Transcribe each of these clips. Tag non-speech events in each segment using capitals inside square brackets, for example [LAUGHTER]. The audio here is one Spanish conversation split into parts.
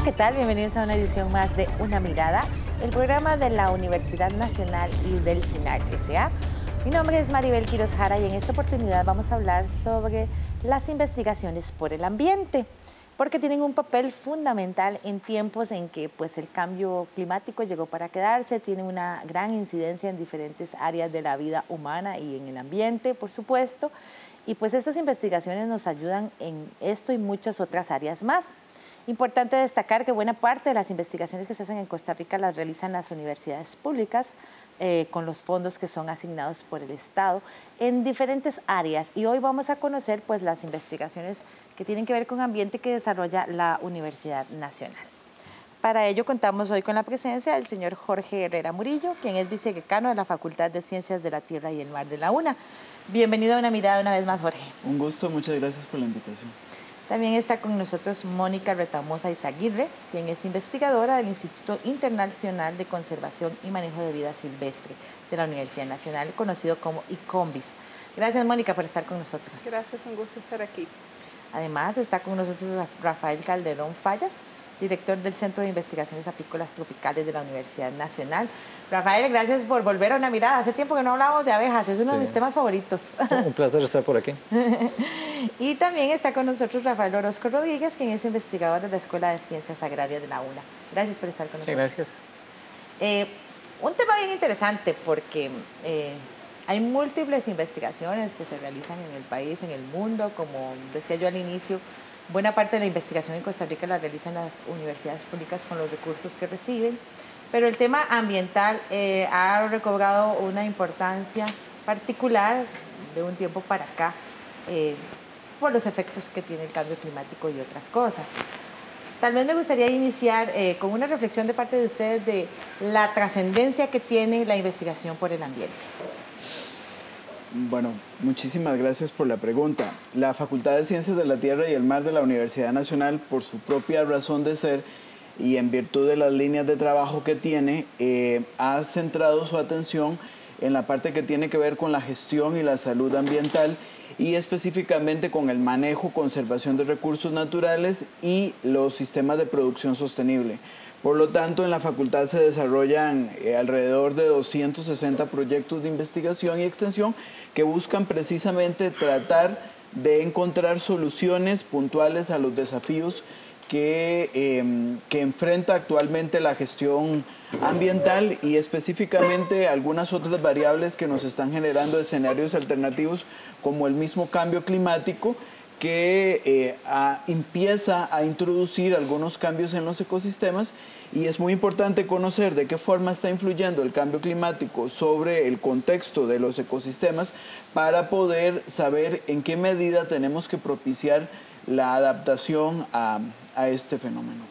Hola, ¿qué tal? Bienvenidos a una edición más de Una Mirada, el programa de la Universidad Nacional y del SINAC S.A. Mi nombre es Maribel Quiroz Jara y en esta oportunidad vamos a hablar sobre las investigaciones por el ambiente porque tienen un papel fundamental en tiempos en que pues, el cambio climático llegó para quedarse, tiene una gran incidencia en diferentes áreas de la vida humana y en el ambiente, por supuesto. Y pues estas investigaciones nos ayudan en esto y muchas otras áreas más. Importante destacar que buena parte de las investigaciones que se hacen en Costa Rica las realizan las universidades públicas eh, con los fondos que son asignados por el Estado en diferentes áreas. Y hoy vamos a conocer pues, las investigaciones que tienen que ver con ambiente que desarrolla la Universidad Nacional. Para ello contamos hoy con la presencia del señor Jorge Herrera Murillo, quien es vicedecano de la Facultad de Ciencias de la Tierra y el Mar de la UNA. Bienvenido a una mirada una vez más, Jorge. Un gusto, muchas gracias por la invitación. También está con nosotros Mónica Retamosa Izaguirre, quien es investigadora del Instituto Internacional de Conservación y Manejo de Vida Silvestre de la Universidad Nacional, conocido como ICOMBIS. Gracias, Mónica, por estar con nosotros. Gracias, un gusto estar aquí. Además, está con nosotros Rafael Calderón Fallas, director del Centro de Investigaciones Apícolas Tropicales de la Universidad Nacional. Rafael, gracias por volver a una mirada. Hace tiempo que no hablábamos de abejas, es uno de mis temas favoritos. Un placer estar por aquí. [LAUGHS] [LAUGHS] y también está con nosotros Rafael Orozco Rodríguez, quien es investigador de la Escuela de Ciencias Agrarias de la UNA. Gracias por estar con nosotros. gracias. Eh, un tema bien interesante porque eh, hay múltiples investigaciones que se realizan en el país, en el mundo, como decía yo al inicio, Buena parte de la investigación en Costa Rica la realizan las universidades públicas con los recursos que reciben, pero el tema ambiental eh, ha recobrado una importancia particular de un tiempo para acá eh, por los efectos que tiene el cambio climático y otras cosas. Tal vez me gustaría iniciar eh, con una reflexión de parte de ustedes de la trascendencia que tiene la investigación por el ambiente. Bueno, muchísimas gracias por la pregunta. La Facultad de Ciencias de la Tierra y el Mar de la Universidad Nacional, por su propia razón de ser y en virtud de las líneas de trabajo que tiene, eh, ha centrado su atención en la parte que tiene que ver con la gestión y la salud ambiental y específicamente con el manejo, conservación de recursos naturales y los sistemas de producción sostenible. Por lo tanto, en la facultad se desarrollan eh, alrededor de 260 proyectos de investigación y extensión que buscan precisamente tratar de encontrar soluciones puntuales a los desafíos que, em, que, enfrenta actualmente la gestión ambiental y específicamente algunas otras variables que nos están generando escenarios alternativos como el mismo cambio climático que eh, empieza a introducir algunos cambios en los ecosistemas. Y es muy importante conocer de qué forma está influyendo el cambio climático sobre el contexto de los ecosistemas para poder saber en qué medida tenemos que propiciar la adaptación a, este fenómeno.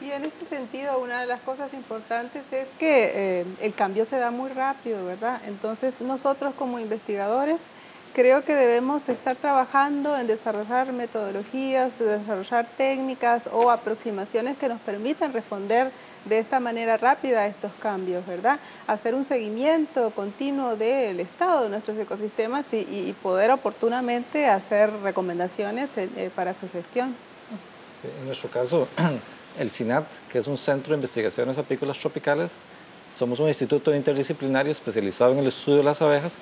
Y en este sentido, una de las cosas importantes es que eh, el cambio se da muy rápido, ¿verdad? Entonces nosotros como investigadores creo que debemos estar trabajando en desarrollar metodologías, desarrollar técnicas o aproximaciones que nos permitan responder de esta manera rápida a estos cambios, ¿verdad? Hacer un seguimiento continuo del estado de nuestros ecosistemas y, poder oportunamente hacer recomendaciones eh, eh, para su gestión. En nuestro caso, [CLEARS THROAT] el CINAT, que es un centro de investigaciones apícolas tropicales, somos un instituto interdisciplinario especializado en el estudio de las abejas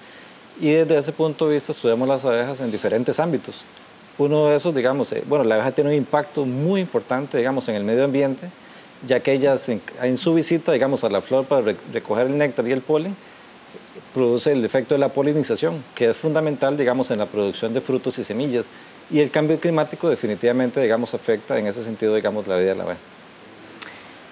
y desde ese punto de vista estudiamos las abejas en diferentes ámbitos. Uno de esos, digamos, eh, bueno, la abeja tiene un impacto muy importante, digamos, en el medio ambiente, ya que ellas en, su visita, digamos, a la flor para recoger el néctar y el polen, produce el efecto de la polinización, que es fundamental, digamos, en la producción de frutos y semillas. Y el cambio climático definitivamente, digamos, afecta en ese sentido, digamos, la vida de la abeja.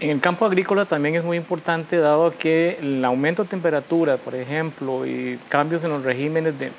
En el campo agrícola también es muy importante, dado que el aumento de temperatura, por ejemplo, y cambios en los regímenes de,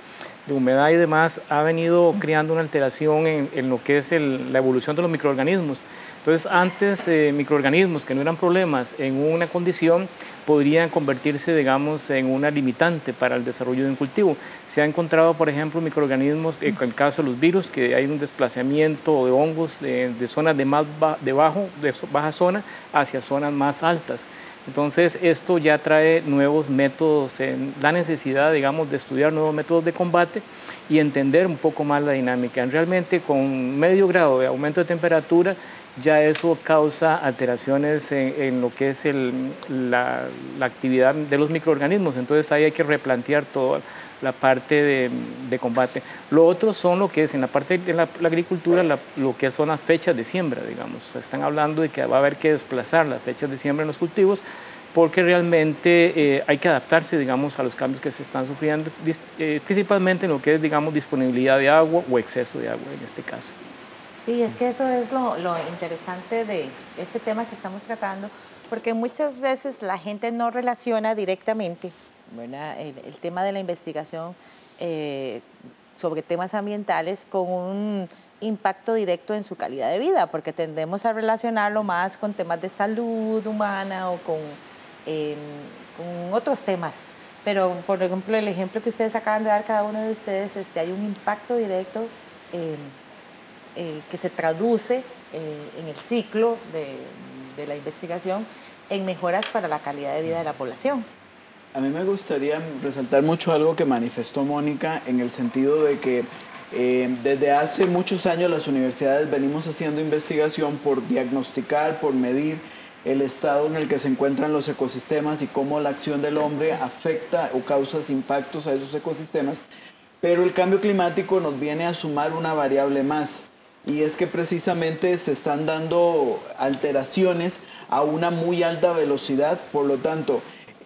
humedad y demás, ha venido creando una alteración en, lo que es la evolución de los microorganismos. Entonces, antes eh, microorganismos que no eran problemas en una condición podrían convertirse, digamos, en una limitante para el desarrollo de un cultivo. Se ha encontrado, por ejemplo, microorganismos, en el caso de los virus, que hay un desplazamiento de hongos de, zonas de, más de, bajo, de baja zona hacia zonas más altas. Entonces, esto ya trae nuevos métodos, la necesidad, digamos, de estudiar nuevos métodos de combate y entender un poco más la dinámica. Realmente con medio grado de aumento de temperatura ya eso causa alteraciones en, lo que es la, actividad de los microorganismos, entonces ahí hay que replantear toda la parte de, combate. Lo otro son lo que es en la parte de la, agricultura, lo que son las fechas de siembra, digamos. están hablando de que va a haber que desplazar las fechas de siembra en los cultivos porque realmente eh, hay que adaptarse, digamos, a los cambios que se están sufriendo, eh, principalmente en lo que es, digamos, disponibilidad de agua o exceso de agua en este caso. Sí, es que eso es lo, interesante de este tema que estamos tratando, porque muchas veces la gente no relaciona directamente el, tema de la investigación eh, sobre temas ambientales con un impacto directo en su calidad de vida, porque tendemos a relacionarlo más con temas de salud humana o con, em, otros temas. Pero, por ejemplo, el ejemplo que ustedes acaban de dar, cada uno de ustedes, este, hay un impacto directo. Eh, eh, que se traduce eh, en el ciclo de, la investigación en mejoras para la calidad de vida de la población. A mí me gustaría resaltar mucho algo que manifestó Mónica en el sentido de que eh, desde hace muchos años las universidades venimos haciendo investigación por diagnosticar, por medir el estado en el que se encuentran los ecosistemas y cómo la acción del hombre afecta o causa impactos a esos ecosistemas, pero el cambio climático nos viene a sumar una variable más y es que precisamente se están dando alteraciones a una muy alta velocidad, por lo tanto,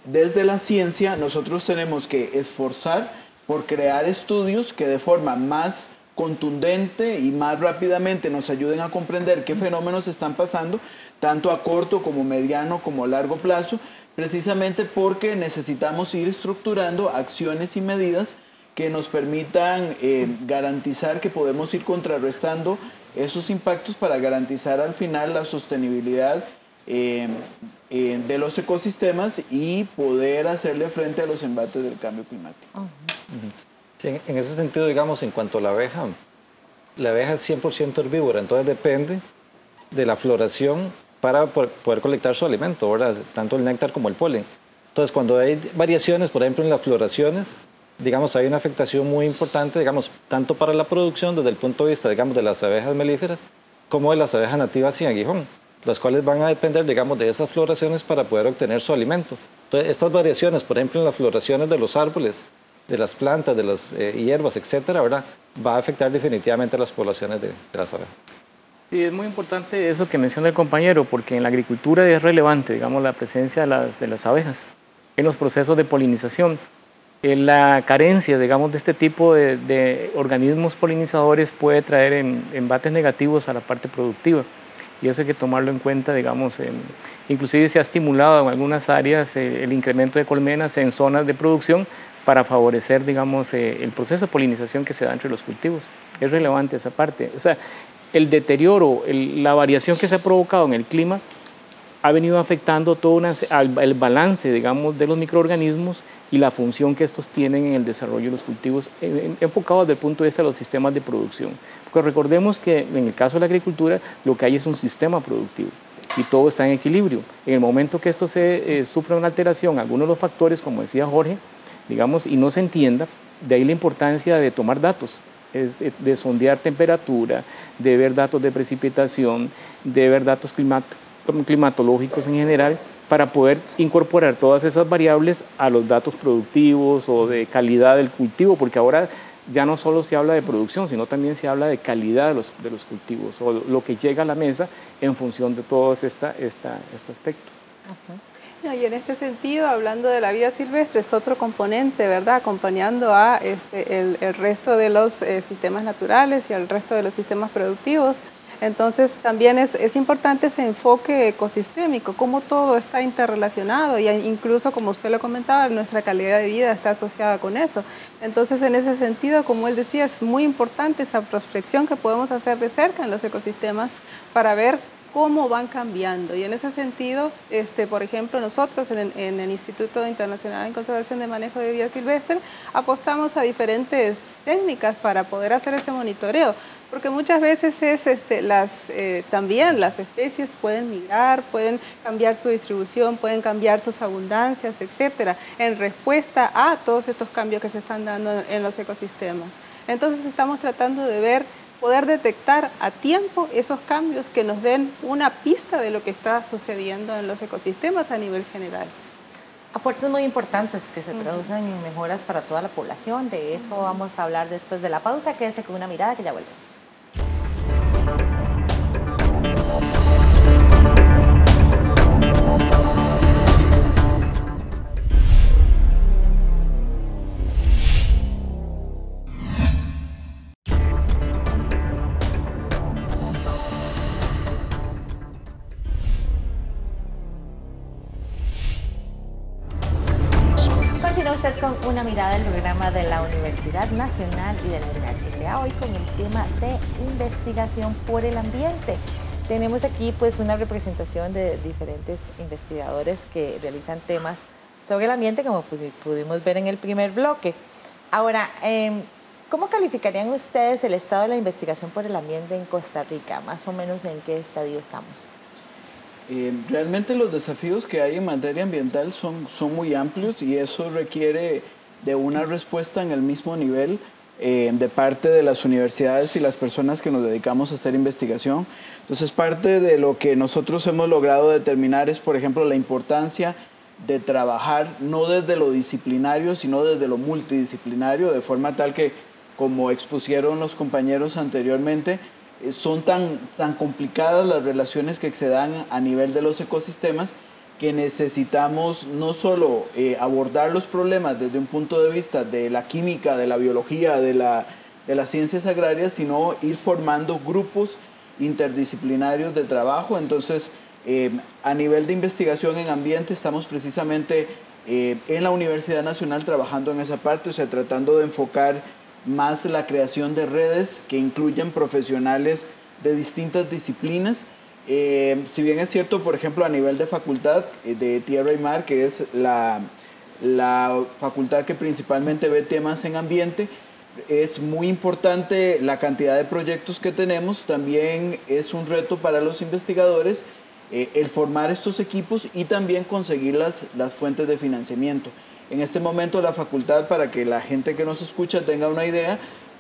desde la ciencia nosotros tenemos que esforzar por crear estudios que de forma más contundente y más rápidamente nos ayuden a comprender qué fenómenos están pasando, tanto a corto como mediano como a largo plazo, precisamente porque necesitamos ir estructurando acciones y medidas que nos permitan eh, garantizar que podemos ir contrarrestando esos impactos para garantizar al final la sostenibilidad eh, eh, de los ecosistemas y poder hacerle frente a los embates del cambio climático. en ese sentido, digamos, en cuanto a la abeja, la abeja es 100% herbívora, entonces depende de la floración para poder colectar su alimento, tanto el néctar como el polen. Entonces, cuando hay variaciones, por ejemplo, en las floraciones, digamos, hay una afectación muy importante, digamos, tanto para la producción desde el punto de vista, digamos, de las abejas melíferas, como de las abejas nativas sin aguijón, las cuales van a depender, digamos, de esas floraciones para poder obtener su alimento. Entonces, estas variaciones, por ejemplo, en las floraciones de los árboles, de las plantas, de las eh, hierbas, etcétera, ¿verdad? va a afectar definitivamente a las poblaciones de, las abejas. Sí, es muy importante eso que menciona el compañero, porque en la agricultura es relevante, digamos, la presencia de las, de las abejas en los procesos de polinización. Eh, la carencia, digamos, de este tipo de, organismos polinizadores puede traer embates negativos a la parte productiva. Y eso hay que tomarlo en cuenta, digamos, inclusive se ha estimulado en algunas áreas eh, el incremento de colmenas en zonas de producción para favorecer, digamos, eh, el proceso de polinización que se da entre los cultivos. Es relevante esa parte. O sea, el deterioro, la variación que se ha provocado en el clima ha venido afectando todo el balance, digamos, de los microorganismos y la función que estos tienen en el desarrollo de los cultivos enfocados desde el punto de vista de los sistemas de producción. Porque recordemos que en el caso de la agricultura lo que hay es un sistema productivo y todo está en equilibrio. En el momento que esto se eh, sufre una alteración, algunos de los factores, como decía Jorge, digamos, y no se entienda, de ahí la importancia de tomar datos, de sondear temperatura, de ver datos de precipitación, de ver datos climatológicos en general para poder incorporar todas esas variables a los datos productivos o de calidad del cultivo, porque ahora ya no solo se habla de producción, sino también se habla de calidad de los, de los cultivos o lo que llega a la mesa en función de todo esta, esta, este aspecto. Y en este sentido, hablando de la vida silvestre, es otro componente, ¿verdad? Acompañando a este, el, resto de los eh, sistemas naturales y al resto de los sistemas productivos. Entonces también es, importante ese enfoque ecosistémico, cómo todo está interrelacionado y incluso como usted lo comentaba, nuestra calidad de vida está asociada con eso. Entonces en ese sentido, como él decía, es muy importante esa prospección que podemos hacer de cerca en los ecosistemas para ver cómo van cambiando. Y en ese sentido, este, por ejemplo, nosotros en el, Instituto Internacional en Conservación de Manejo de Vida Silvestre apostamos a diferentes técnicas para poder hacer ese monitoreo, porque muchas veces es este, las, eh, también las especies pueden migrar, pueden cambiar su distribución, pueden cambiar sus abundancias, etcétera, en respuesta a todos estos cambios que se están dando en los ecosistemas. Entonces estamos tratando de ver, poder detectar a tiempo esos cambios que nos den una pista de lo que está sucediendo en los ecosistemas a nivel general. Aportes muy importantes que se traducen en mejoras para toda la población. De eso vamos a hablar después de la pausa. Quédese con una mirada que ya volvemos. Mirada del programa de la Universidad Nacional y del CINAR sea hoy con el tema de investigación por el ambiente. Tenemos aquí pues una representación de diferentes investigadores que realizan temas sobre el ambiente, como pues, pudimos ver en el primer bloque. Ahora, em, ¿cómo calificarían ustedes el estado de la investigación por el ambiente en Costa Rica? Más o menos en qué estadio estamos. Eh, realmente los desafíos que hay en materia ambiental son, son muy amplios y eso requiere de una respuesta en el mismo nivel eh, de parte de las universidades y las personas que nos dedicamos a hacer investigación. Entonces, parte de lo que nosotros hemos logrado determinar es, por ejemplo, la importancia de trabajar no desde lo disciplinario, sino desde lo multidisciplinario, de forma tal que, como expusieron los compañeros anteriormente, eh, son tan, tan complicadas las relaciones que se dan a nivel de los ecosistemas que necesitamos no solo eh, abordar los problemas desde un punto de vista de la química, de la biología, de, la, de las ciencias agrarias, sino ir formando grupos interdisciplinarios de trabajo. Entonces, eh, a nivel de investigación en ambiente, estamos precisamente en la Universidad Nacional trabajando en esa parte, o sea, tratando de enfocar más la creación de redes que incluyen profesionales de distintas disciplinas. Eh, si bien es cierto, por ejemplo, a nivel de facultad eh, de Tierra y Mar, que es la, la facultad que principalmente ve temas en ambiente, es muy importante la cantidad de proyectos que tenemos, también es un reto para los investigadores eh, el formar estos equipos y también conseguir las, las fuentes de financiamiento. En este momento la facultad, para que la gente que nos escucha tenga una idea,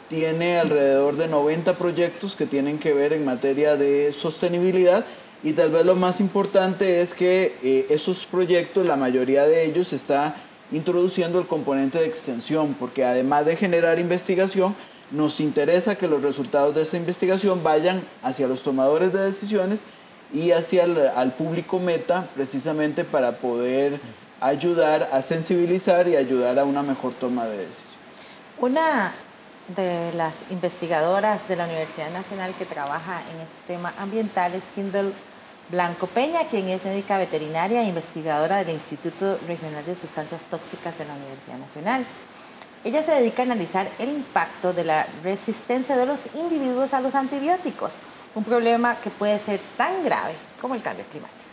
tiene alrededor de 90 proyectos que tienen que ver en materia de sostenibilidad y tal vez lo más importante es que eh, esos proyectos, la mayoría de ellos está introduciendo el componente de extensión, porque además de generar investigación, nos interesa que los resultados de esa investigación vayan hacia los tomadores de decisiones y hacia el al público meta, precisamente para poder ayudar a sensibilizar y ayudar a una mejor toma de decisión. Una de las investigadoras de la Universidad Nacional que trabaja en este tema ambiental es Kindle Blanco Peña, quien es médica veterinaria e investigadora del Instituto Regional de Sustancias Tóxicas de la Universidad Nacional. Ella se dedica a analizar el impacto de la resistencia de los individuos a los antibióticos, un problema que puede ser tan grave como el cambio climático.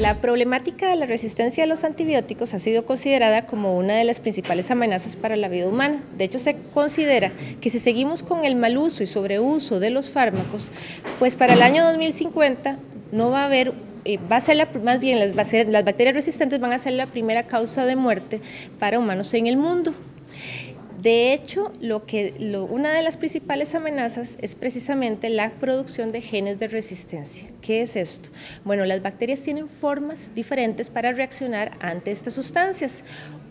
La problemática de la resistencia a los antibióticos ha sido considerada como una de las principales amenazas para la vida humana. De hecho, se considera que si seguimos con el mal uso y sobreuso de los fármacos, pues para el año 2050 no va a haber eh, va a ser la, más bien las, las bacterias resistentes van a ser la primera causa de muerte para humanos en el mundo. De hecho, una de las principales amenazas es precisamente la producción de genes de resistencia. ¿Qué es esto? Bueno, las bacterias tienen formas diferentes para reaccionar ante estas sustancias.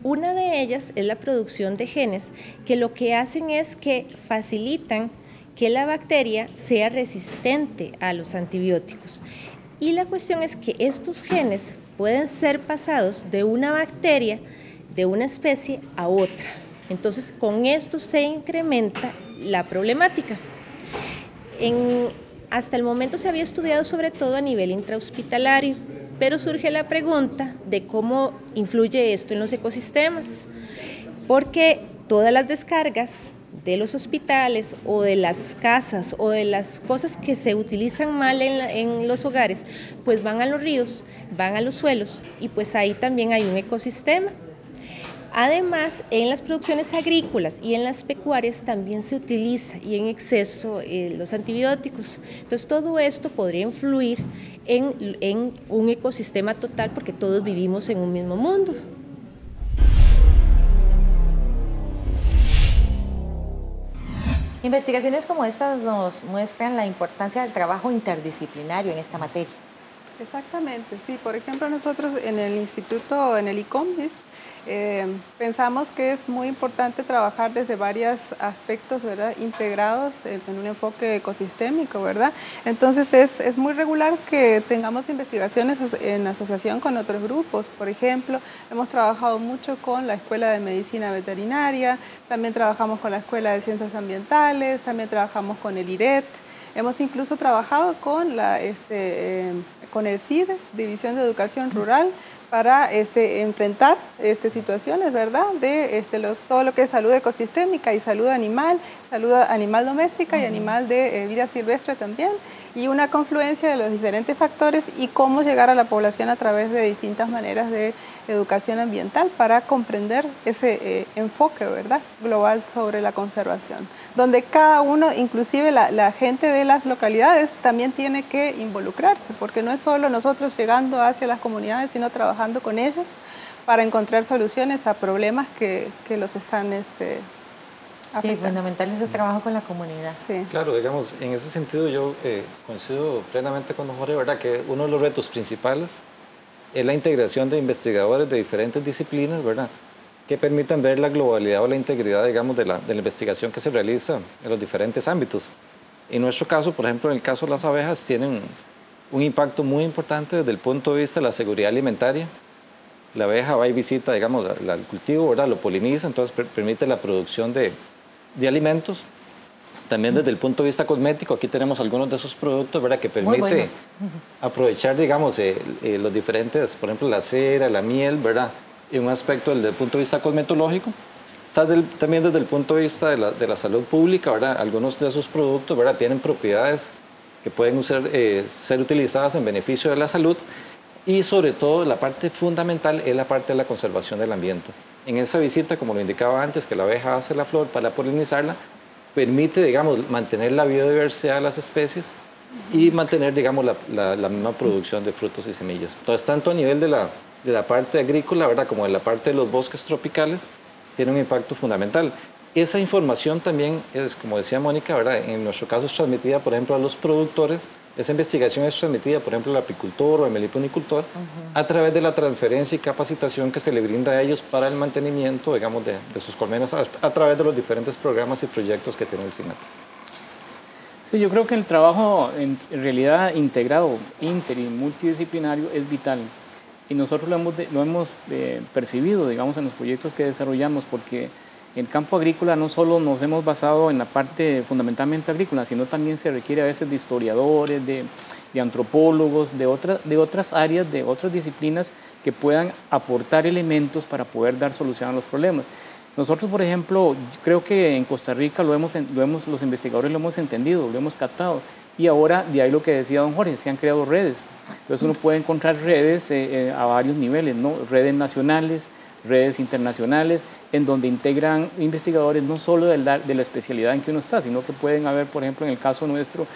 Una de ellas es la producción de genes que lo que hacen es que facilitan que la bacteria sea resistente a los antibióticos. Y la cuestión es que estos genes pueden ser pasados de una bacteria, de una especie, a otra. Entonces, con esto se incrementa la problemática. hasta el momento se había estudiado sobre todo a nivel intrahospitalario, pero surge la pregunta de cómo influye esto en los ecosistemas, porque todas las descargas de los hospitales o de las casas o de las cosas que se utilizan mal en, en, los hogares, pues van a los ríos, van a los suelos y pues ahí también hay un ecosistema. Además, en las producciones agrícolas y en las pecuarias también se utiliza y en exceso eh, los antibióticos. Entonces, todo esto podría influir en, en un ecosistema total porque todos vivimos en un mismo mundo. Investigaciones como estas nos muestran la importancia del trabajo interdisciplinario en esta materia. Exactamente, sí. Por ejemplo, nosotros en el instituto, en el ICOMBIS, eh, pensamos que es muy importante trabajar desde varios aspectos ¿verdad? integrados en, un enfoque ecosistémico, ¿verdad? Entonces es, es, muy regular que tengamos investigaciones en asociación con otros grupos. Por ejemplo, hemos trabajado mucho con la Escuela de Medicina Veterinaria, también trabajamos con la Escuela de Ciencias Ambientales, también trabajamos con el IRET. Hemos incluso trabajado con, la, este, eh, con el CID, División de Educación Rural, para este, enfrentar este, situaciones, ¿verdad? De este, todo lo que es salud ecosistémica y salud animal, salud animal doméstica y animal de eh, vida silvestre también y una confluencia de los diferentes factores y cómo llegar a la población a través de distintas maneras de educación ambiental para comprender ese eh, enfoque ¿verdad? global sobre la conservación, donde cada uno, inclusive la, gente de las localidades, también tiene que involucrarse, porque no es solo nosotros llegando hacia las comunidades, sino trabajando con ellos para encontrar soluciones a problemas que, que los están este, Sí, fundamental ese trabajo con la comunidad. Claro, digamos, en ese sentido yo eh, coincido plenamente con Jorge, ¿verdad? Que uno de los retos principales es la integración de investigadores de diferentes disciplinas, ¿verdad? Que permitan ver la globalidad o la integridad, digamos, de la, de la investigación que se realiza en los diferentes ámbitos. En nuestro caso, por ejemplo, en el caso de las abejas, tienen un impacto muy importante desde el punto de vista de la seguridad alimentaria. La abeja va y visita, digamos, el cultivo, ¿verdad? Lo poliniza, entonces permite la producción de, de alimentos. También desde el punto de vista cosmético, aquí tenemos algunos de esos productos, ¿verdad? Que permite aprovechar, digamos, eh, eh, los diferentes, por ejemplo, la cera, la miel, ¿verdad? Y un aspecto desde el punto de vista cosmetológico. También desde el punto de vista de la, de la salud pública, ¿verdad? Algunos de esos productos, ¿verdad? Tienen propiedades que pueden ser, eh, ser utilizadas en beneficio de la salud y sobre todo la parte fundamental es la parte de la conservación del ambiente en esa visita, como lo indicaba antes, que la abeja hace la flor para polinizarla, permite, digamos, mantener la biodiversidad de las especies y mantener, digamos, la, la, misma producción de frutos y semillas. Entonces, tanto a nivel de la, de la parte agrícola, ¿verdad?, como de la parte de los bosques tropicales, tiene un impacto fundamental. Esa información también es, como decía Mónica, ¿verdad? en nuestro caso es transmitida, por ejemplo, a los productores esa investigación es transmitida, por ejemplo, al apicultor o al meliponicultor a través de la transferencia y capacitación que se le brinda a ellos para el mantenimiento, digamos, de, sus colmenas a, través de los diferentes programas y proyectos que tiene el SINAT. Sí, yo creo que el trabajo en, realidad integrado, inter y multidisciplinario es vital. Y nosotros lo hemos, lo hemos eh, percibido, digamos, en los proyectos que desarrollamos, porque el campo agrícola no solo nos hemos basado en la parte fundamentalmente agrícola, sino también se requiere a veces de historiadores, de, antropólogos, de, de otras áreas, de otras disciplinas que puedan aportar elementos para poder dar solución a los problemas. Nosotros, por ejemplo, creo que en Costa Rica lo hemos, lo hemos, los investigadores lo hemos entendido, lo hemos captado. Y ahora, de ahí lo que decía don Jorge, se han creado redes. Entonces uno puede encontrar redes eh, eh, a varios niveles, ¿no? redes nacionales, redes internacionales, en donde integran investigadores no solo de la, de la, especialidad en que uno está, sino que pueden haber, por ejemplo, en el caso nuestro,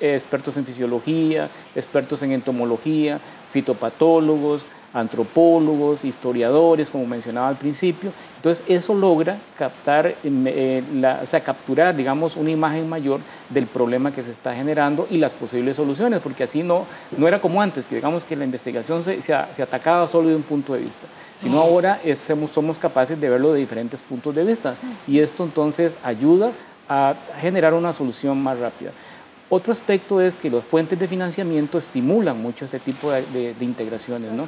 expertos en fisiología, expertos en entomología, fitopatólogos, antropólogos, historiadores, como mencionaba al principio. Entonces eso logra captar, eh, o sea, capturar, digamos, una imagen mayor del problema que se está generando y las posibles soluciones, porque así no, no era como antes, que digamos que la investigación se, se, atacaba solo de un punto de vista, sino ahora somos capaces de verlo de diferentes puntos de vista y esto entonces ayuda a generar una solución más rápida. Otro aspecto es que las fuentes de financiamiento estimulan mucho ese tipo de, de, de integraciones, ¿no?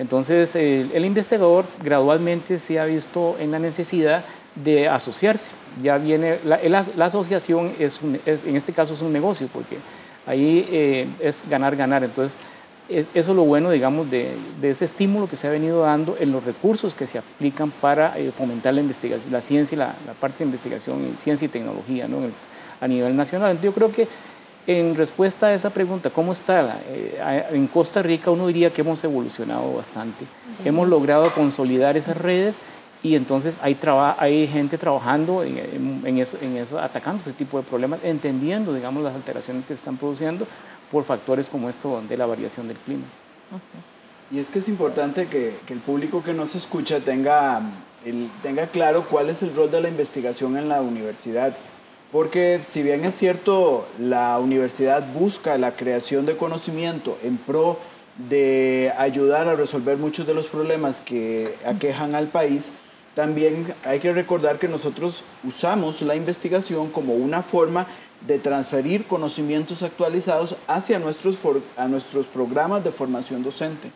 Entonces, el, investigador gradualmente se ha visto en la necesidad de asociarse. Ya viene, la, asociación es, en este caso es un negocio, porque ahí eh, es ganar, ganar. Entonces, eso es lo bueno, digamos, de, ese estímulo que se ha venido dando en los recursos que se aplican para eh, fomentar la investigación, la ciencia y la, parte de investigación, ciencia y tecnología ¿no? a nivel nacional. Entonces, yo creo que en respuesta a esa pregunta, ¿cómo está? Eh, en Costa Rica uno diría que hemos evolucionado bastante. hemos logrado consolidar esas redes y entonces hay, hay gente trabajando en, eso, atacando ese tipo de problemas, entendiendo, digamos, las alteraciones que se están produciendo por factores como esto de la variación del clima. Y es que es importante que, el público que nos escucha tenga, tenga claro cuál es el rol de la investigación en la universidad porque si bien es cierto, la universidad busca la creación de conocimiento en pro de ayudar a resolver muchos de los problemas que aquejan al país, también hay que recordar que nosotros usamos la investigación como una forma de transferir conocimientos actualizados hacia nuestros, a nuestros programas de formación docente.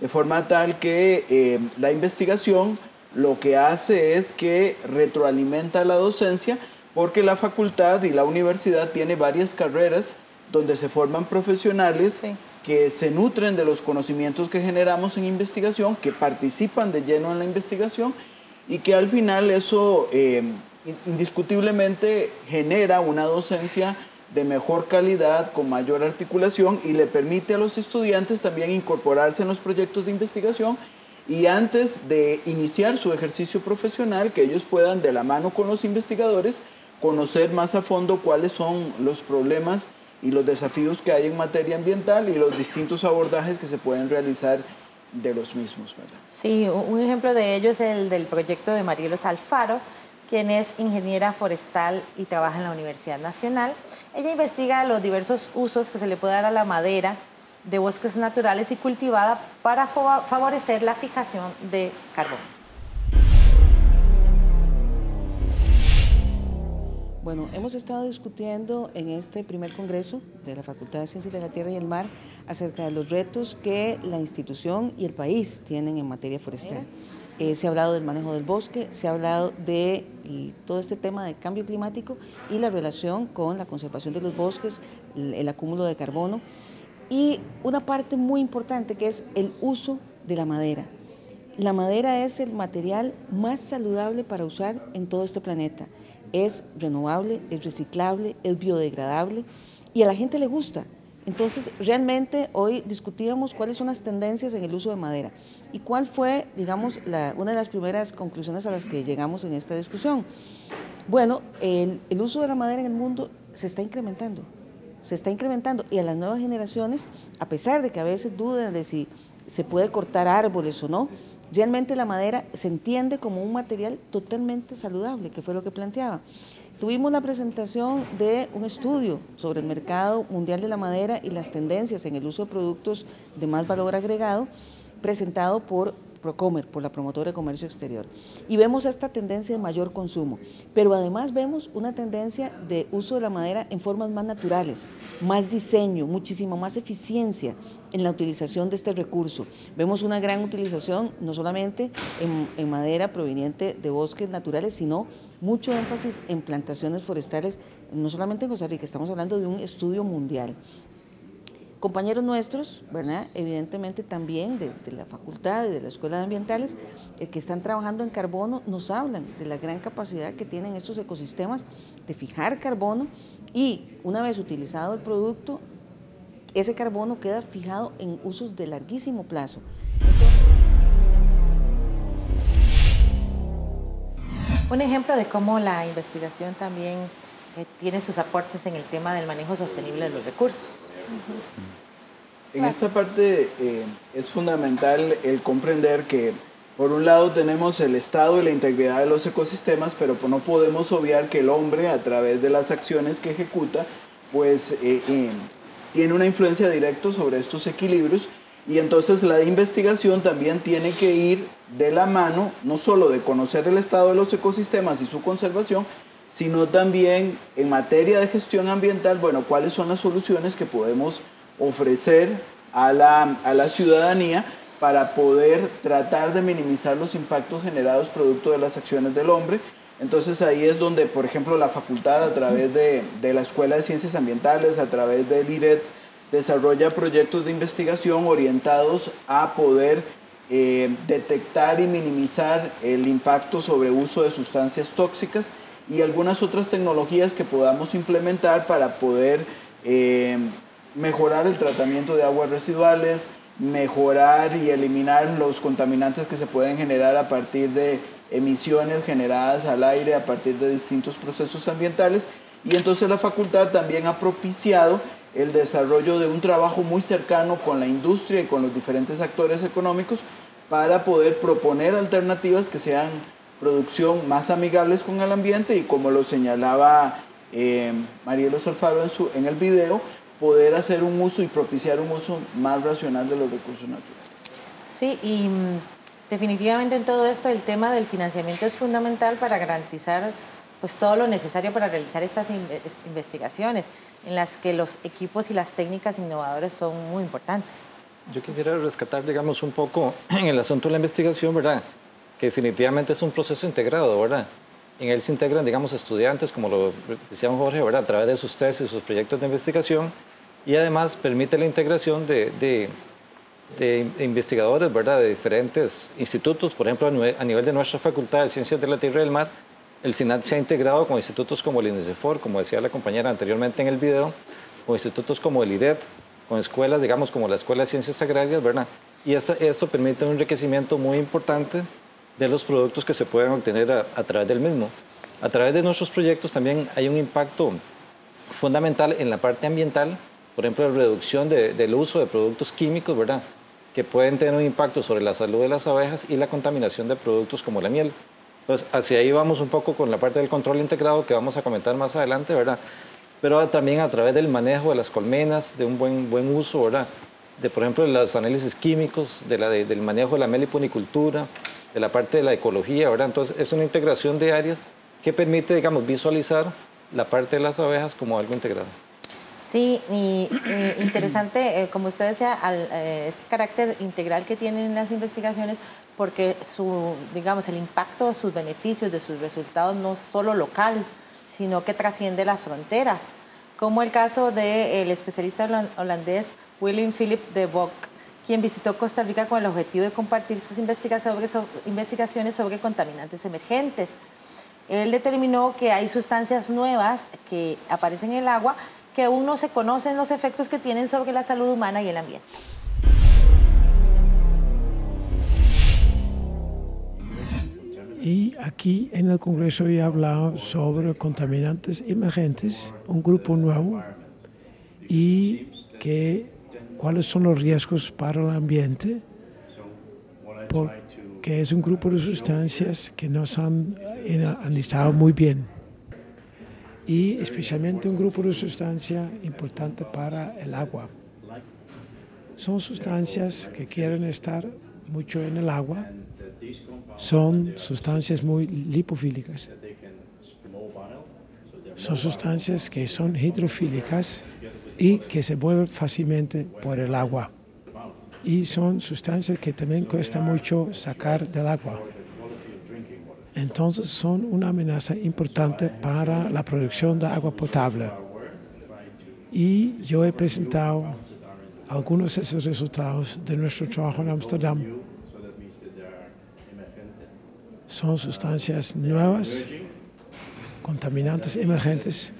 De forma tal que eh, la investigación lo que hace es que retroalimenta la docencia porque la facultad y la universidad tiene varias carreras donde se forman profesionales que se nutren de los conocimientos que generamos en investigación, que participan de lleno en la investigación y que al final eso eh, indiscutiblemente genera una docencia de mejor calidad, con mayor articulación y le permite a los estudiantes también incorporarse en los proyectos de investigación y antes de iniciar su ejercicio profesional, que ellos puedan de la mano con los investigadores conocer más a fondo cuáles son los problemas y los desafíos que hay en materia ambiental y los distintos abordajes que se pueden realizar de los mismos. Sí, un ejemplo de ello es el del proyecto de Marielos Alfaro, quien es ingeniera forestal y trabaja en la Universidad Nacional. Ella investiga los diversos usos que se le puede dar a la madera de bosques naturales y cultivada para favorecer la fijación de carbón. Bueno, hemos estado discutiendo en este primer congreso de la Facultad de Ciencias de la Tierra y el Mar acerca de los retos que la institución y el país tienen en materia forestal. Eh, se ha hablado del manejo del bosque, se ha hablado de todo este tema de cambio climático y la relación con la conservación de los bosques, el acúmulo de carbono y una parte muy importante que es el uso de la madera. La madera es el material más saludable para usar en todo este planeta es renovable, es reciclable, es biodegradable y a la gente le gusta. Entonces, realmente hoy discutíamos cuáles son las tendencias en el uso de madera y cuál fue, digamos, una de las primeras conclusiones a las que llegamos en esta discusión. Bueno, el, uso de la madera en el mundo se está incrementando, se está incrementando y a las nuevas generaciones, a pesar de que a veces dudan de si se puede cortar árboles o no, Realmente la madera se entiende como un material totalmente saludable, que fue lo que planteaba. Tuvimos la presentación de un estudio sobre el mercado mundial de la madera y las tendencias en el uso de productos de más valor agregado, presentado por Procomer, por la promotora de comercio exterior. Y vemos esta tendencia de mayor consumo, pero además vemos una tendencia de uso de la madera en formas más naturales, más diseño, muchísima más eficiencia en la utilización de este recurso. Vemos una gran utilización no solamente en, madera proveniente de bosques naturales, sino mucho énfasis en plantaciones forestales, no solamente en Costa Rica, estamos hablando de un estudio mundial compañeros nuestros, ¿verdad? evidentemente también de, la facultad y de la escuela de ambientales, eh, que están trabajando en carbono, nos hablan de la gran capacidad que tienen estos ecosistemas de fijar carbono y una vez utilizado el producto, ese carbono queda fijado en usos de larguísimo plazo. Un ejemplo de cómo la investigación también eh, tiene sus aportes en el tema del manejo sostenible de los recursos. En esta parte eh, es fundamental el comprender que por un lado tenemos el estado y la integridad de los ecosistemas, pero no podemos obviar que el hombre a través de las acciones que ejecuta, pues eh, eh, tiene una influencia directa sobre estos equilibrios y entonces la investigación también tiene que ir de la mano, no solo de conocer el estado de los ecosistemas y su conservación, sino también en materia de gestión ambiental, bueno, cuáles son las soluciones que podemos ofrecer a la, a la ciudadanía para poder tratar de minimizar los impactos generados producto de las acciones del hombre. Entonces ahí es donde, por ejemplo, la facultad a través de, la Escuela de Ciencias Ambientales, a través del IRET, desarrolla proyectos de investigación orientados a poder eh, detectar y minimizar el impacto sobre uso de sustancias tóxicas y algunas otras tecnologías que podamos implementar para poder eh, mejorar el tratamiento de aguas residuales, mejorar y eliminar los contaminantes que se pueden generar a partir de emisiones generadas al aire a partir de distintos procesos ambientales. Y entonces la facultad también ha propiciado el desarrollo de un trabajo muy cercano con la industria y con los diferentes actores económicos para poder proponer alternativas que sean producción más amigables con el ambiente y como lo señalaba eh, Marielo Solfaro en, su, en el video, poder hacer un uso y propiciar un uso más racional de los recursos naturales. Sí, y mm, definitivamente en todo esto el tema del financiamiento es fundamental para garantizar pues todo lo necesario para realizar estas investigaciones, en las que los equipos y las técnicas innovadoras son muy importantes. Yo quisiera rescatar, digamos, un poco [CLEARS THROAT] en el asunto de la investigación, ¿verdad? Que definitivamente es un proceso integrado, ¿verdad? En él se integran, digamos, estudiantes, como lo decía Jorge, ¿verdad? A través de sus tesis, sus proyectos de investigación, y además permite la integración de, de, de investigadores, ¿verdad? De diferentes institutos, por ejemplo, a nivel de nuestra Facultad de Ciencias de la Tierra y del Mar, el SINAT se ha integrado con institutos como el INESEFOR, como decía la compañera anteriormente en el video, con institutos como el IRED, con escuelas, digamos, como la Escuela de Ciencias Agrarias, ¿verdad? Y esto permite un enriquecimiento muy importante de los productos que se pueden obtener a, través del mismo. A través de nuestros proyectos también hay un impacto fundamental en la parte ambiental, por ejemplo, la reducción del uso de productos químicos, ¿verdad? Que pueden tener un impacto sobre la salud de las abejas y la contaminación de productos como la miel. Entonces, hacia ahí vamos un poco con la parte del control integrado que vamos a comentar más adelante, ¿verdad? Pero también a través del manejo de las colmenas, de un buen, buen uso, ¿verdad? De, por ejemplo, los análisis químicos, de la, del manejo de la meliponicultura, de la parte de la ecología, ¿verdad? Entonces, es una integración de áreas que permite, digamos, visualizar la parte de las abejas como algo integrado. Sí, y, interesante, eh, como usted decía, eh, este carácter integral que tienen las investigaciones, porque su, digamos, el impacto, sus beneficios de sus resultados no es solo local, sino que trasciende las fronteras, como el caso del especialista holandés William Philip de Bock, quien visitó Costa Rica con el objetivo de compartir sus investigaciones sobre contaminantes emergentes. Él determinó que hay sustancias nuevas que aparecen en el agua que aún no se conocen los efectos que tienen sobre la salud humana y el ambiente. Y aquí en el Congreso he hablado sobre contaminantes emergentes, un grupo nuevo, y que, cuáles son los riesgos para el ambiente, porque es un grupo de sustancias que no se han analizado muy bien y especialmente un grupo de sustancias importante para el agua. Son sustancias que quieren estar mucho en el agua, son sustancias muy lipofílicas. Son sustancias que son hidrofílicas y que se mueven fácilmente por el agua. Y son sustancias que también cuesta mucho sacar del agua entonces son una amenaza importante para la producción de agua potable. Y yo he presentado algunos de esos resultados de nuestro trabajo en Ámsterdam. Son sustancias nuevas, contaminantes emergentes.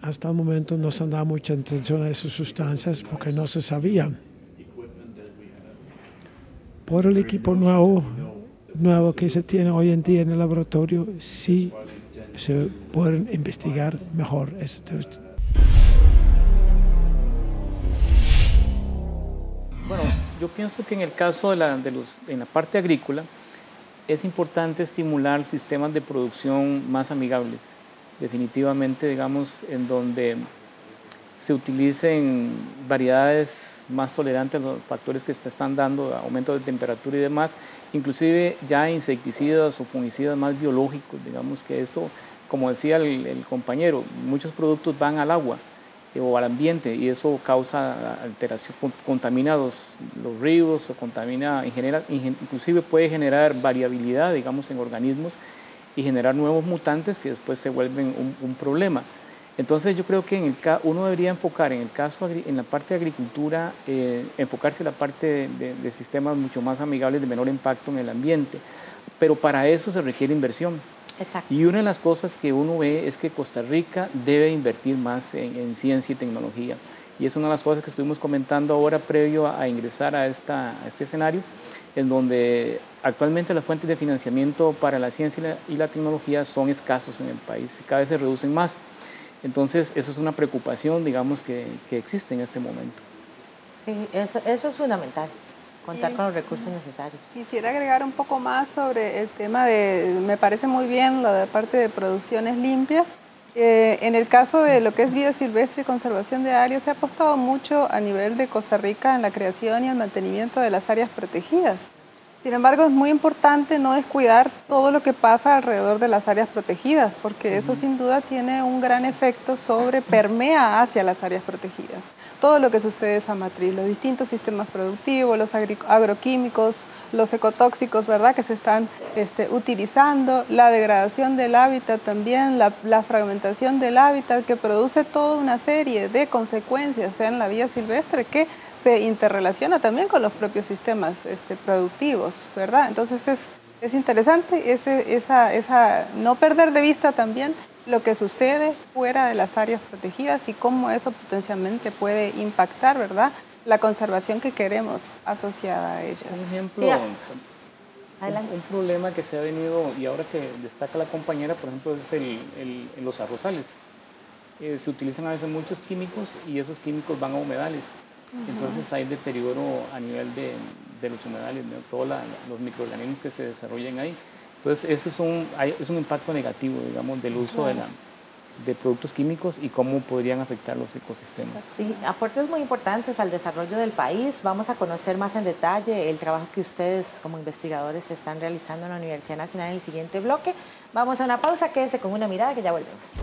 Hasta el momento no se han dado mucha atención a esas sustancias porque no se sabían. Por el equipo nuevo nuevo que se tiene hoy en día en el laboratorio, sí se pueden investigar mejor Bueno, yo pienso que en el caso de la, de los, en la parte agrícola es importante estimular sistemas de producción más amigables, definitivamente, digamos, en donde se utilicen variedades más tolerantes a los factores que se están dando, aumento de temperatura y demás, inclusive ya insecticidas o fungicidas más biológicos, digamos que esto, como decía el, compañero, muchos productos van al agua eh, o al ambiente y eso causa alteración, contamina los, ríos, o contamina, inclusive puede generar variabilidad, digamos, en organismos y generar nuevos mutantes que después se vuelven un problema. Entonces yo creo que en el, uno debería enfocar en el caso, en la parte de agricultura, eh, enfocarse en la parte de, sistemas mucho más amigables, de menor impacto en el ambiente. Pero para eso se requiere inversión. Exacto. Y una de las cosas que uno ve es que Costa Rica debe invertir más en, ciencia y tecnología. Y es una de las cosas que estuvimos comentando ahora previo a, ingresar a, esta, a este escenario, en donde actualmente las fuentes de financiamiento para la ciencia y la tecnología son escasos en el país y cada vez se reducen más. Entonces, eso es una preocupación, digamos, que, que existe en este momento. Sí, eso, eso es fundamental, contar con los recursos necesarios. Quisiera agregar un poco más sobre el tema de, me parece muy bien la de parte de producciones limpias, Eh, en el caso de lo que es vida silvestre y conservación de áreas, se ha apostado mucho a nivel de Costa Rica en la creación y el mantenimiento de las áreas protegidas. Sin embargo, es muy importante no descuidar todo lo que pasa alrededor de las áreas protegidas, porque eso sin duda tiene un gran efecto sobre, permea hacia las áreas protegidas. Todo lo que sucede en esa matriz, los distintos sistemas productivos, los agroquímicos, los ecotóxicos, ¿verdad?, que se están este, utilizando, la degradación del hábitat también, la, la, fragmentación del hábitat que produce toda una serie de consecuencias, en la vía silvestre, que se interrelaciona también con los propios sistemas este, productivos, ¿verdad? Entonces es, es interesante ese, esa, esa, no perder de vista también lo que sucede fuera de las áreas protegidas y cómo eso potencialmente puede impactar, ¿verdad? La conservación que queremos asociada a ellas. Un ejemplo, un, problema que se ha venido, y ahora que destaca la compañera, por ejemplo, es el, el, los arrozales. Eh, se utilizan a veces muchos químicos y esos químicos van a humedales. Entonces hay deterioro a nivel de, de los humedales, de todos los microorganismos que se desarrollan ahí. Entonces eso es un, es un impacto negativo, digamos, del uso de, la, de productos químicos y cómo podrían afectar los ecosistemas. Sí, aportes muy importantes al desarrollo del país. Vamos a conocer más en detalle el trabajo que ustedes como investigadores están realizando en la Universidad Nacional en el siguiente bloque. Vamos a una pausa, quédese con una mirada que ya volvemos.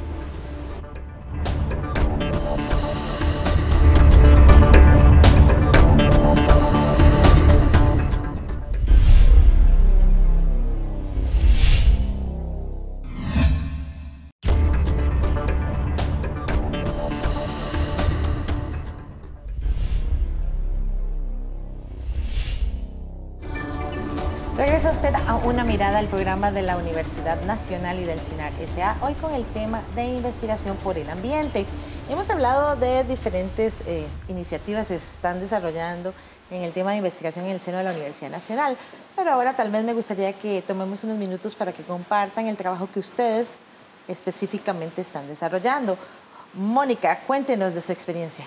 Mirada al programa de la Universidad Nacional y del CINAR SA, hoy con el tema de investigación por el ambiente. Hemos hablado de diferentes eh, iniciativas que se están desarrollando en el tema de investigación en el seno de la Universidad Nacional, pero ahora tal vez me gustaría que tomemos unos minutos para que compartan el trabajo que ustedes específicamente están desarrollando. Mónica, cuéntenos de su experiencia.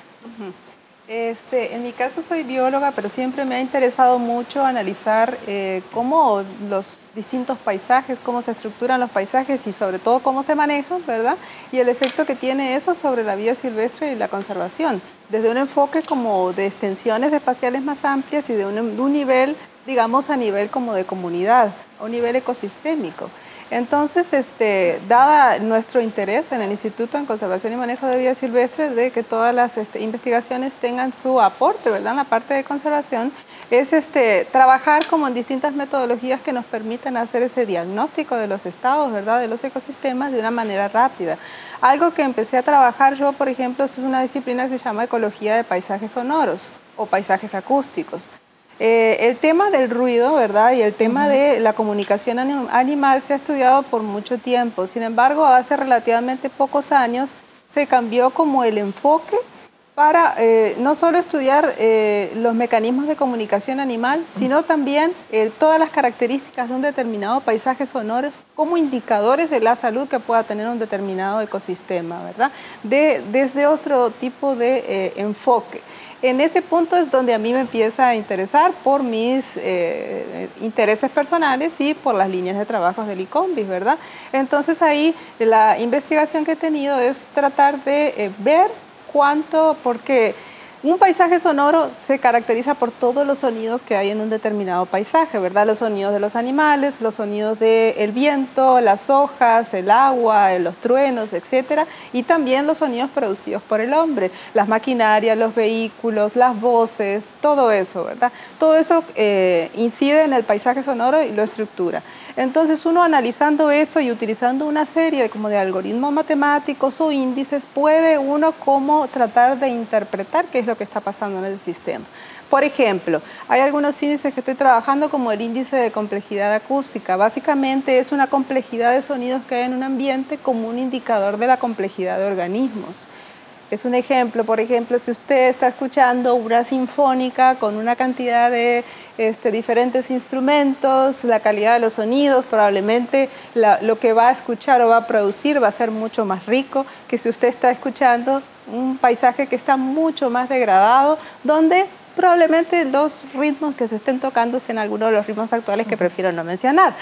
Este, en mi caso soy bióloga, pero siempre me ha interesado mucho analizar eh, cómo los distintos paisajes, cómo se estructuran los paisajes y sobre todo cómo se manejan, ¿verdad? Y el efecto que tiene eso sobre la vida silvestre y la conservación, desde un enfoque como de extensiones espaciales más amplias y de un, un nivel, digamos, a nivel como de comunidad, a un nivel ecosistémico. Entonces, este, dada nuestro interés en el Instituto en Conservación y Manejo de Vida Silvestre de que todas las este, investigaciones tengan su aporte, ¿verdad? En la parte de conservación, es este, trabajar como en distintas metodologías que nos permitan hacer ese diagnóstico de los estados, ¿verdad? De los ecosistemas de una manera rápida. Algo que empecé a trabajar yo, por ejemplo, es una disciplina que se llama Ecología de Paisajes Sonoros o Paisajes Acústicos. Eh, el tema del ruido, ¿verdad? Y el tema de la comunicación animal se ha estudiado por mucho tiempo. Sin embargo, hace relativamente pocos años se cambió como el enfoque para eh, no solo estudiar eh, los mecanismos de comunicación animal, sino también todas las características de un determinado paisaje sonoro como indicadores de la salud que pueda tener un determinado ecosistema, ¿verdad? De, desde otro tipo de enfoque. En ese punto es donde a mí me empieza a interesar por mis eh, intereses personales y por las líneas de trabajo del ICOMBIS, ¿verdad? Entonces ahí la investigación que he tenido es tratar de eh, ver cuánto, porque un paisaje sonoro se caracteriza por todos los sonidos que hay en un determinado paisaje, ¿verdad? Los sonidos de los animales, los sonidos del viento, las hojas, el agua, los truenos, etcétera, y también los sonidos producidos por el hombre, las maquinarias, los vehículos, las voces, todo eso, ¿verdad? Todo eso eh, incide en el paisaje sonoro y lo estructura. Entonces uno analizando eso y utilizando una serie de, como de algoritmos matemáticos o índices, puede uno como tratar de interpretar qué es lo que está pasando en el sistema. Por ejemplo, hay algunos índices que estoy trabajando como el índice de complejidad acústica. Básicamente es una complejidad de sonidos que hay en un ambiente como un indicador de la complejidad de organismos. Es un ejemplo, por ejemplo, si usted está escuchando una sinfónica con una cantidad de este, diferentes instrumentos, la calidad de los sonidos, probablemente lo que va a escuchar o va a producir va a ser mucho más rico que si usted está escuchando un paisaje que está mucho más degradado, donde probablemente los ritmos que se estén tocando sean algunos de los ritmos actuales que prefiero no mencionar.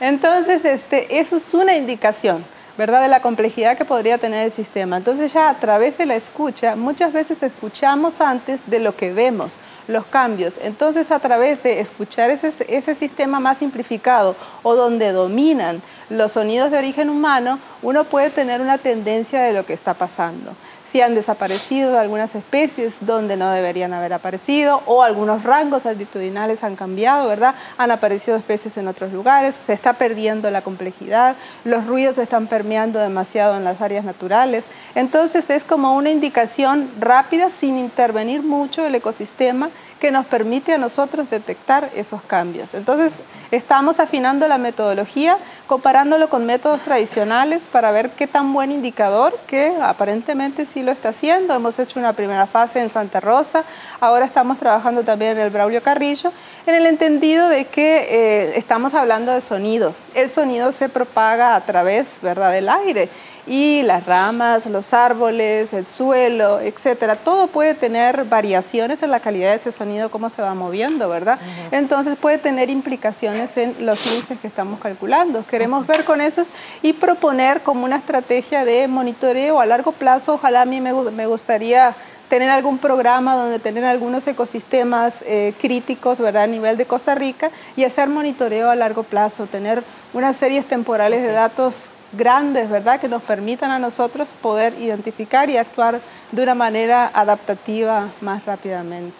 Entonces, este, eso es una indicación ¿verdad? De la complejidad que podría tener el sistema. Entonces ya a través de la escucha, muchas veces escuchamos antes de lo que vemos los cambios. Entonces, a través de escuchar ese, ese, sistema más simplificado o donde dominan los sonidos de origen humano, uno puede tener una tendencia de lo que está pasando si han desaparecido algunas especies donde no deberían haber aparecido o algunos rangos altitudinales han cambiado, ¿verdad? Han aparecido especies en otros lugares, se está perdiendo la complejidad, los ruidos están permeando demasiado en las áreas naturales. Entonces es como una indicación rápida sin intervenir mucho el ecosistema que nos permite a nosotros detectar esos cambios. Entonces, estamos afinando la metodología, comparándolo con métodos tradicionales para ver qué tan buen indicador, que aparentemente sí lo está haciendo. Hemos hecho una primera fase en Santa Rosa, ahora estamos trabajando también en el Braulio Carrillo, en el entendido de que eh, estamos hablando de sonido. El sonido se propaga a través ¿verdad? del aire y las ramas, los árboles, el suelo, etcétera. Todo puede tener variaciones en la calidad de ese sonido, cómo se va moviendo, ¿verdad? Entonces puede tener implicaciones en los índices que estamos calculando. Queremos ver con esos y proponer como una estrategia de monitoreo a largo plazo. Ojalá a mí me, gustaría tener algún programa donde tener algunos ecosistemas eh, críticos ¿verdad? a nivel de Costa Rica y hacer monitoreo a largo plazo, tener unas series temporales de datos grandes, ¿verdad?, que nos permitan a nosotros poder identificar y actuar de una manera adaptativa más rápidamente.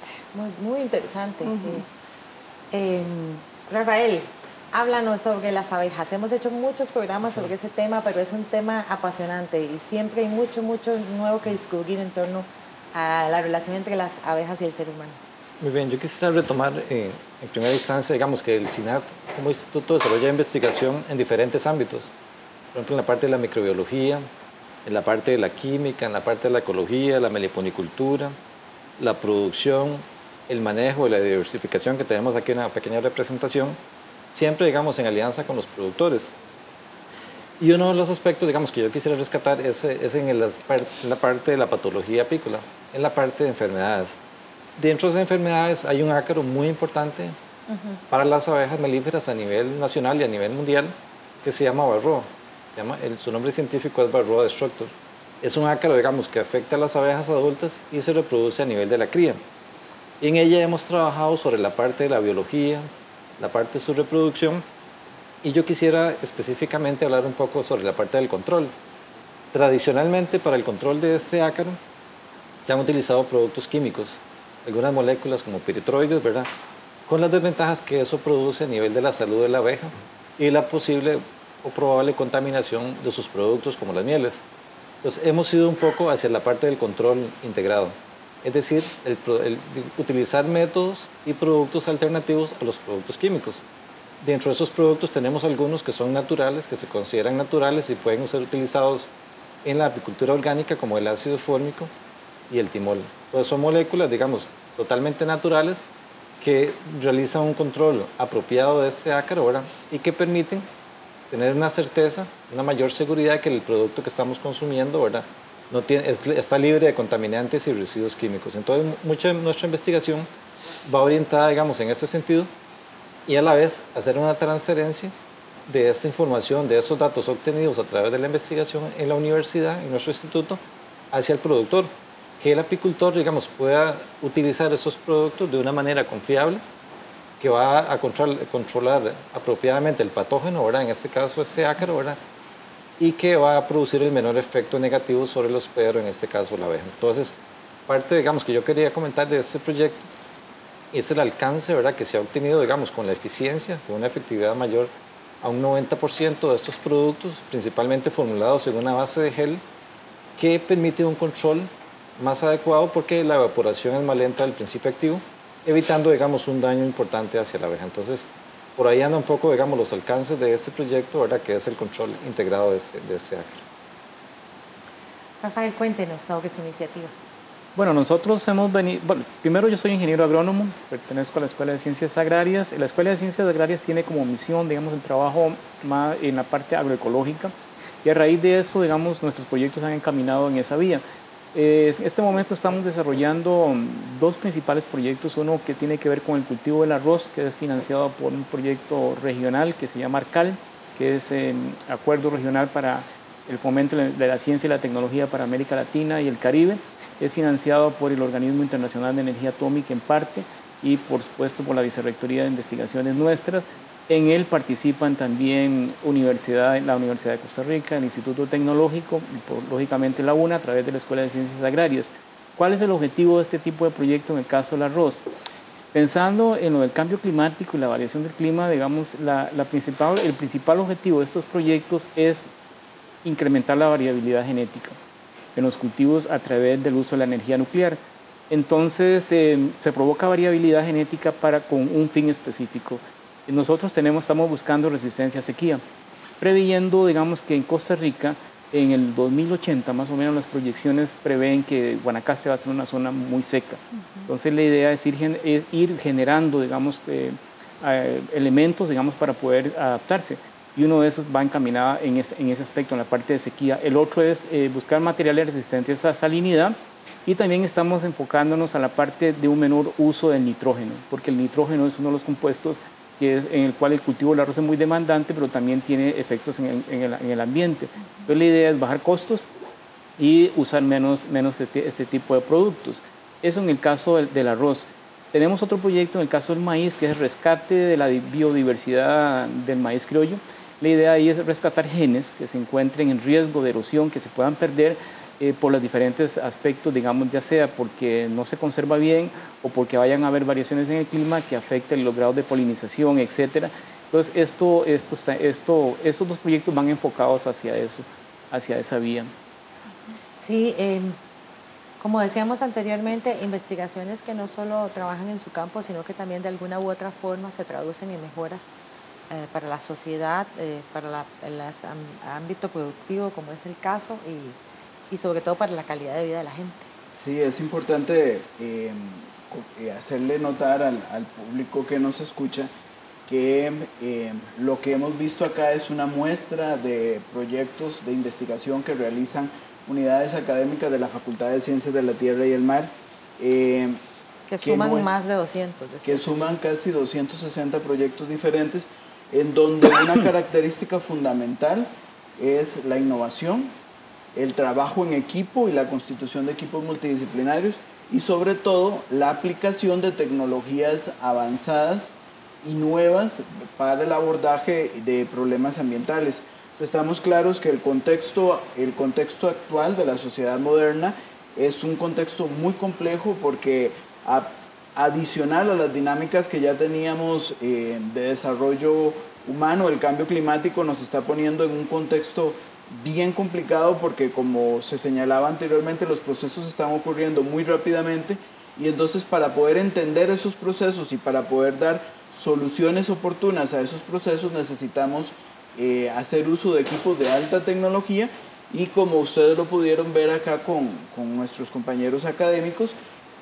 Muy, interesante. Eh, em, Rafael, háblanos sobre las abejas. Hemos hecho muchos programas sobre ese tema, pero es un tema apasionante y siempre hay mucho, mucho nuevo que descubrir en torno a la relación entre las abejas y el ser humano. Muy bien, yo quisiera retomar eh, en primera instancia, digamos, que el SINAT como instituto desarrolla investigación en diferentes ámbitos por ejemplo, en la parte de la microbiología, en la parte de la química, en la parte de la ecología, la meliponicultura, la producción, el manejo y la diversificación que tenemos aquí en una pequeña representación, siempre, digamos, en alianza con los productores. Y uno de los aspectos, digamos, que yo quisiera rescatar es, en, la parte de la patología apícola, en la parte de enfermedades. Dentro de esas enfermedades hay un ácaro muy importante para las abejas melíferas a nivel nacional y a nivel mundial que se llama barro su nombre científico es Varroa destructor. Es un ácaro, digamos, que afecta a las abejas adultas y se reproduce a nivel de la cría. En ella hemos trabajado sobre la parte de la biología, la parte de su reproducción, y yo quisiera específicamente hablar un poco sobre la parte del control. Tradicionalmente, para el control de este ácaro, se han utilizado productos químicos, algunas moléculas como piritroides, ¿verdad? Con las desventajas que eso produce a nivel de la salud de la abeja y la posible o probable contaminación de sus productos como las mieles. Entonces hemos ido un poco hacia la parte del control integrado, es decir, utilizar métodos y productos alternativos a los productos químicos. Dentro de esos productos tenemos algunos que son naturales, que se consideran naturales y pueden ser utilizados en la apicultura orgánica como el ácido fórmico y el timol. Entonces son moléculas, digamos, totalmente naturales que realizan un control apropiado de ese ácaro y que permiten tener una certeza, una mayor seguridad que el producto que estamos consumiendo, ¿verdad? No tiene, está libre de contaminantes y residuos químicos. Entonces, mucha de nuestra investigación va orientada, digamos, en ese sentido y a la vez hacer una transferencia de esta información, de esos datos obtenidos a través de la investigación en la universidad, en nuestro instituto, hacia el productor. Que el apicultor, digamos, pueda utilizar esos productos de una manera confiable que va a controlar apropiadamente el patógeno, ¿verdad? en este caso este ácaro, ¿verdad? y que va a producir el menor efecto negativo sobre el hospedero, en este caso la abeja. Entonces, parte, digamos, que yo quería comentar de este proyecto es el alcance, ¿verdad?, que se ha obtenido, digamos, con la eficiencia, con una efectividad mayor a un 90% de estos productos, principalmente formulados en una base de gel, que permite un control más adecuado porque la evaporación es más lenta del principio activo evitando, digamos, un daño importante hacia la abeja. Entonces, por ahí anda un poco, digamos, los alcances de este proyecto, ¿verdad? que es el control integrado de este, de este. Rafael, cuéntenos sobre su iniciativa. Bueno, nosotros hemos venido, bueno, primero yo soy ingeniero agrónomo, pertenezco a la Escuela de Ciencias Agrarias. La Escuela de Ciencias Agrarias tiene como misión, digamos, el trabajo más en la parte agroecológica y a raíz de eso, digamos, nuestros proyectos han encaminado en esa vía. En este momento estamos desarrollando dos principales proyectos, uno que tiene que ver con el cultivo del arroz, que es financiado por un proyecto regional que se llama ARCAL, que es el Acuerdo Regional para el fomento de la ciencia y la tecnología para América Latina y el Caribe. Es financiado por el Organismo Internacional de Energía Atómica en parte y por supuesto por la Vicerrectoría de Investigaciones nuestras. En él participan también universidad, la Universidad de Costa Rica, el Instituto Tecnológico y lógicamente la UNA a través de la Escuela de Ciencias Agrarias. ¿Cuál es el objetivo de este tipo de proyecto en el caso del arroz? Pensando en lo del cambio climático y la variación del clima, digamos, la, principal, el principal objetivo de estos proyectos es incrementar la variabilidad genética en los cultivos a través del uso de la energía nuclear. Entonces eh, se provoca variabilidad genética para, con un fin específico. Nosotros tenemos, estamos buscando resistencia a sequía, previendo, digamos, que en Costa Rica en el 2080 más o menos las proyecciones prevén que Guanacaste va a ser una zona muy seca. Entonces la idea es ir, es ir generando, digamos, eh, elementos, digamos, para poder adaptarse. Y uno de esos va encaminado en, en ese aspecto, en la parte de sequía. El otro es eh, buscar materiales resistentes a salinidad y también estamos enfocándonos a la parte de un menor uso del nitrógeno, porque el nitrógeno es uno de los compuestos que en el cual el cultivo del arroz es muy demandante, pero también tiene efectos en, el, ambiente. Entonces la idea es bajar costos y usar menos, menos este, este tipo de productos. Eso en el caso del, del, arroz. Tenemos otro proyecto en el caso del maíz, que es el rescate de la biodiversidad del maíz criollo. La idea ahí es rescatar genes que se encuentren en riesgo de erosión, que se puedan perder eh, por los diferentes aspectos, digamos, ya sea porque no se conserva bien o porque vayan a haber variaciones en el clima que afecten los grados de polinización, etc. Entonces, esto, esto, esto, estos dos proyectos van enfocados hacia eso, hacia esa vía. Sí, em, como decíamos anteriormente, investigaciones que no solo trabajan en su campo, sino que también de alguna u otra forma se traducen en mejoras eh, para la sociedad, eh, para el ámbito productivo, como es el caso, y y sobre todo para la calidad de vida de la gente. Sí, es importante eh, eh, hacerle notar al, público que nos escucha que eh, lo que hemos visto acá es una muestra de proyectos de investigación que realizan unidades académicas de la Facultad de Ciencias de la Tierra y el Mar. que suman más de 200. que suman casi 260 proyectos diferentes, en donde una [COUGHS] característica fundamental es la innovación, el trabajo en equipo y la constitución de equipos multidisciplinarios y sobre todo la aplicación de tecnologías avanzadas y nuevas para el abordaje de problemas ambientales. Estamos claros que el contexto, el contexto actual de la sociedad moderna es un contexto muy complejo porque adicional a las dinámicas que ya teníamos eh, de desarrollo humano, el cambio climático nos está poniendo en un contexto bien complicado porque como se señalaba anteriormente, los procesos están ocurriendo muy rápidamente y entonces para poder entender esos procesos y para poder dar soluciones oportunas a esos procesos necesitamos eh, hacer uso de equipos de alta tecnología y como ustedes lo pudieron ver acá con, con nuestros compañeros académicos,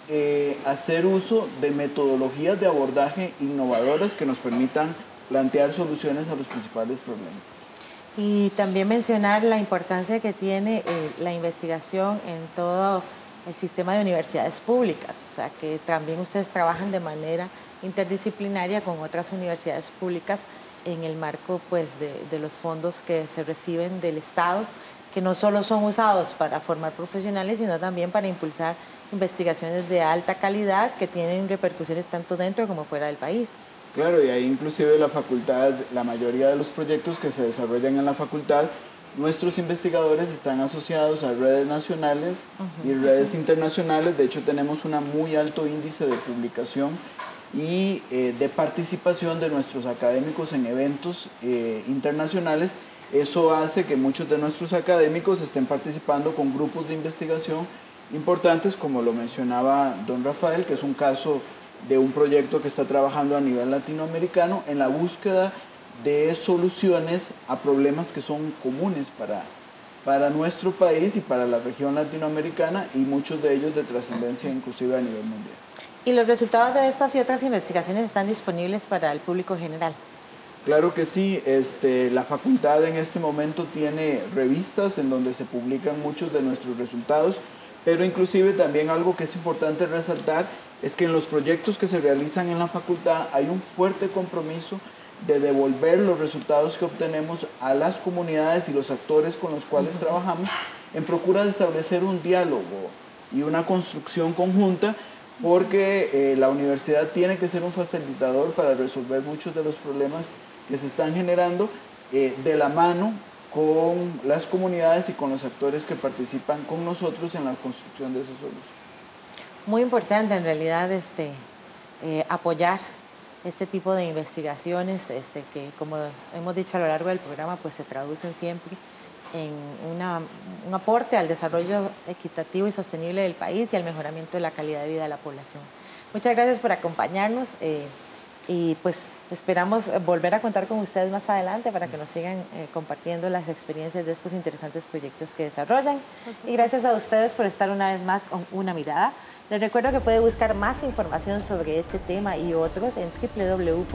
eh, hacer uso de metodologías de abordaje innovadoras que nos permitan plantear soluciones a los principales problemas. Y también mencionar la importancia que tiene eh, la investigación en todo el sistema de universidades públicas, o sea que también ustedes trabajan de manera interdisciplinaria con otras universidades públicas en el marco pues, de, de los fondos que se reciben del Estado, que no solo son usados para formar profesionales, sino también para impulsar investigaciones de alta calidad que tienen repercusiones tanto dentro como fuera del país. Claro, y ahí inclusive la facultad, la mayoría de los proyectos que se desarrollan en la facultad, nuestros investigadores están asociados a redes nacionales y redes internacionales. De hecho, tenemos un muy alto índice de publicación y eh, de participación de nuestros académicos en eventos eh, internacionales. Eso hace que muchos de nuestros académicos estén participando con grupos de investigación importantes, como lo mencionaba don Rafael, que es un caso de un proyecto que está trabajando a nivel latinoamericano en la búsqueda de soluciones a problemas que son comunes para, para nuestro país y para la región latinoamericana y muchos de ellos de trascendencia inclusive a nivel mundial. ¿Y los resultados de estas y otras investigaciones están disponibles para el público general? Claro que sí, este, la facultad en este momento tiene revistas en donde se publican muchos de nuestros resultados, pero inclusive también algo que es importante resaltar es que en los proyectos que se realizan en la facultad hay un fuerte compromiso de devolver los resultados que obtenemos a las comunidades y los actores con los cuales trabajamos en procura de establecer un diálogo y una construcción conjunta porque eh, la universidad tiene que ser un facilitador para resolver muchos de los problemas que se están generando eh, de la mano con las comunidades y con los actores que participan con nosotros en la construcción de esos suelos. Muy importante en realidad este, eh, apoyar este tipo de investigaciones este, que como hemos dicho a lo largo del programa pues se traducen siempre en un aporte al desarrollo equitativo y sostenible del país y al mejoramiento de la calidad de vida de la población. Muchas gracias por acompañarnos eh, y pues esperamos volver a contar con ustedes más adelante para que nos sigan eh, compartiendo las experiencias de estos interesantes proyectos que desarrollan. Y gracias a ustedes por estar una vez más con una mirada. Les recuerdo que puede buscar más información sobre este tema y otros en www.una.ac.cr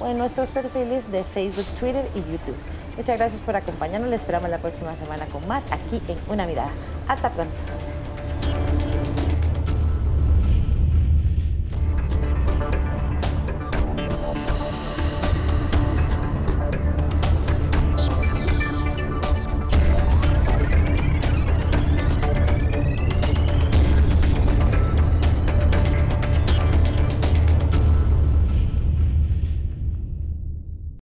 o en nuestros perfiles de Facebook, Twitter y YouTube. Muchas gracias por acompañarnos. Les esperamos la próxima semana con más aquí en Una Mirada. Hasta pronto.